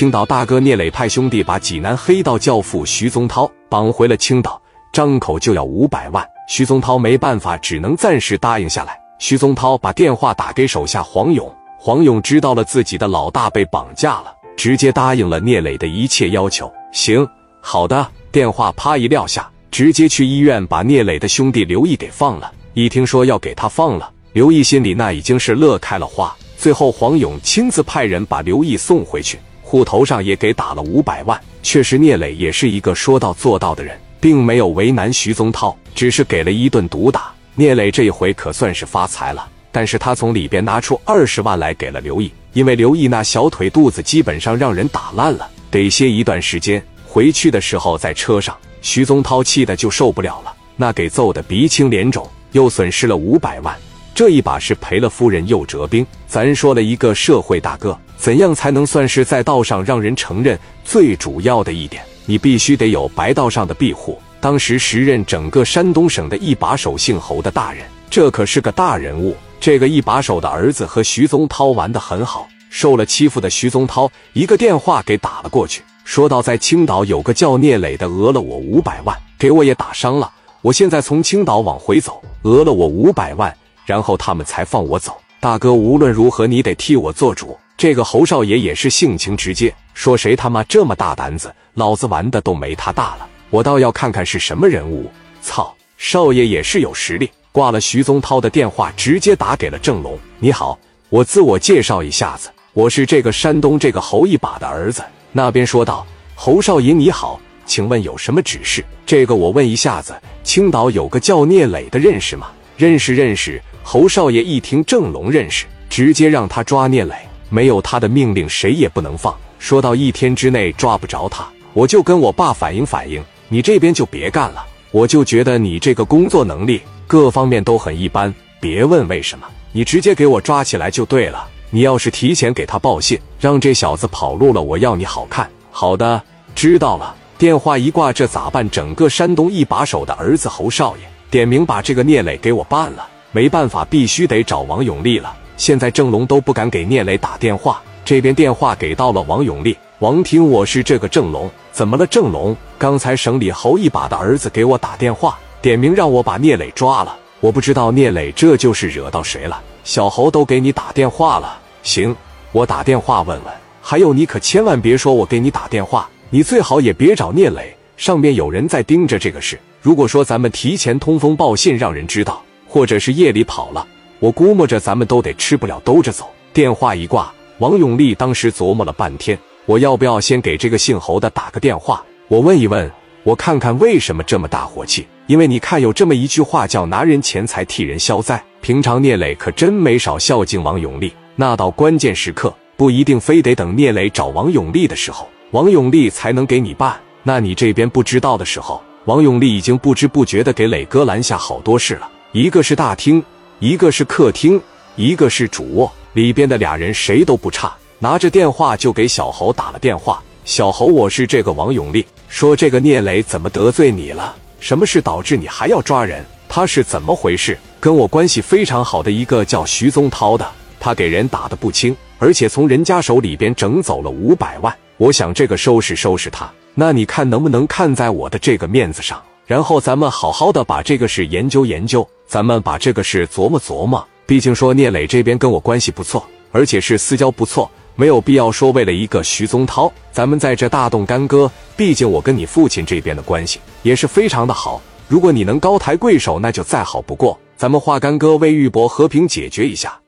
青岛大哥聂磊派兄弟把济南黑道教父徐宗涛绑回了青岛，张口就要五百万。徐宗涛没办法，只能暂时答应下来。徐宗涛把电话打给手下黄勇，黄勇知道了自己的老大被绑架了，直接答应了聂磊的一切要求。行，好的。电话啪一撂下，直接去医院把聂磊的兄弟刘毅给放了。一听说要给他放了，刘毅心里那已经是乐开了花。最后，黄勇亲自派人把刘毅送回去。户头上也给打了五百万，确实聂磊也是一个说到做到的人，并没有为难徐宗涛，只是给了一顿毒打。聂磊这一回可算是发财了，但是他从里边拿出二十万来给了刘毅，因为刘毅那小腿肚子基本上让人打烂了，得歇一段时间。回去的时候在车上，徐宗涛气的就受不了了，那给揍的鼻青脸肿，又损失了五百万。这一把是赔了夫人又折兵。咱说了一个社会大哥，怎样才能算是在道上让人承认？最主要的一点，你必须得有白道上的庇护。当时时任整个山东省的一把手姓侯的大人，这可是个大人物。这个一把手的儿子和徐宗涛玩得很好，受了欺负的徐宗涛一个电话给打了过去，说到在青岛有个叫聂磊的讹了我五百万，给我也打伤了。我现在从青岛往回走，讹了我五百万。然后他们才放我走，大哥，无论如何你得替我做主。这个侯少爷也是性情直接，说谁他妈这么大胆子，老子玩的都没他大了。我倒要看看是什么人物。操，少爷也是有实力。挂了徐宗涛的电话，直接打给了郑龙。你好，我自我介绍一下子，我是这个山东这个侯一把的儿子。那边说道：“侯少爷你好，请问有什么指示？这个我问一下子，青岛有个叫聂磊的认识吗？认识，认识。”侯少爷一听郑龙认识，直接让他抓聂磊，没有他的命令，谁也不能放。说到一天之内抓不着他，我就跟我爸反映反映，你这边就别干了。我就觉得你这个工作能力各方面都很一般，别问为什么，你直接给我抓起来就对了。你要是提前给他报信，让这小子跑路了，我要你好看。好的，知道了。电话一挂，这咋办？整个山东一把手的儿子侯少爷点名把这个聂磊给我办了。没办法，必须得找王永利了。现在郑龙都不敢给聂磊打电话，这边电话给到了王永利。王听，我是这个郑龙，怎么了？郑龙，刚才省里侯一把的儿子给我打电话，点名让我把聂磊抓了。我不知道聂磊这就是惹到谁了。小侯都给你打电话了，行，我打电话问问。还有，你可千万别说我给你打电话，你最好也别找聂磊，上面有人在盯着这个事。如果说咱们提前通风报信，让人知道。或者是夜里跑了，我估摸着咱们都得吃不了兜着走。电话一挂，王永利当时琢磨了半天，我要不要先给这个姓侯的打个电话？我问一问，我看看为什么这么大火气？因为你看，有这么一句话叫“拿人钱财替人消灾”。平常聂磊可真没少孝敬王永利，那到关键时刻，不一定非得等聂磊找王永利的时候，王永利才能给你办。那你这边不知道的时候，王永利已经不知不觉的给磊哥拦下好多事了。一个是大厅，一个是客厅，一个是主卧，里边的俩人谁都不差。拿着电话就给小侯打了电话：“小侯，我是这个王永利，说这个聂磊怎么得罪你了？什么事导致你还要抓人？他是怎么回事？跟我关系非常好的一个叫徐宗涛的，他给人打的不轻，而且从人家手里边整走了五百万。我想这个收拾收拾他，那你看能不能看在我的这个面子上？然后咱们好好的把这个事研究研究。”咱们把这个事琢磨琢磨，毕竟说聂磊这边跟我关系不错，而且是私交不错，没有必要说为了一个徐宗涛，咱们在这大动干戈。毕竟我跟你父亲这边的关系也是非常的好，如果你能高抬贵手，那就再好不过。咱们化干戈为玉帛和平解决一下。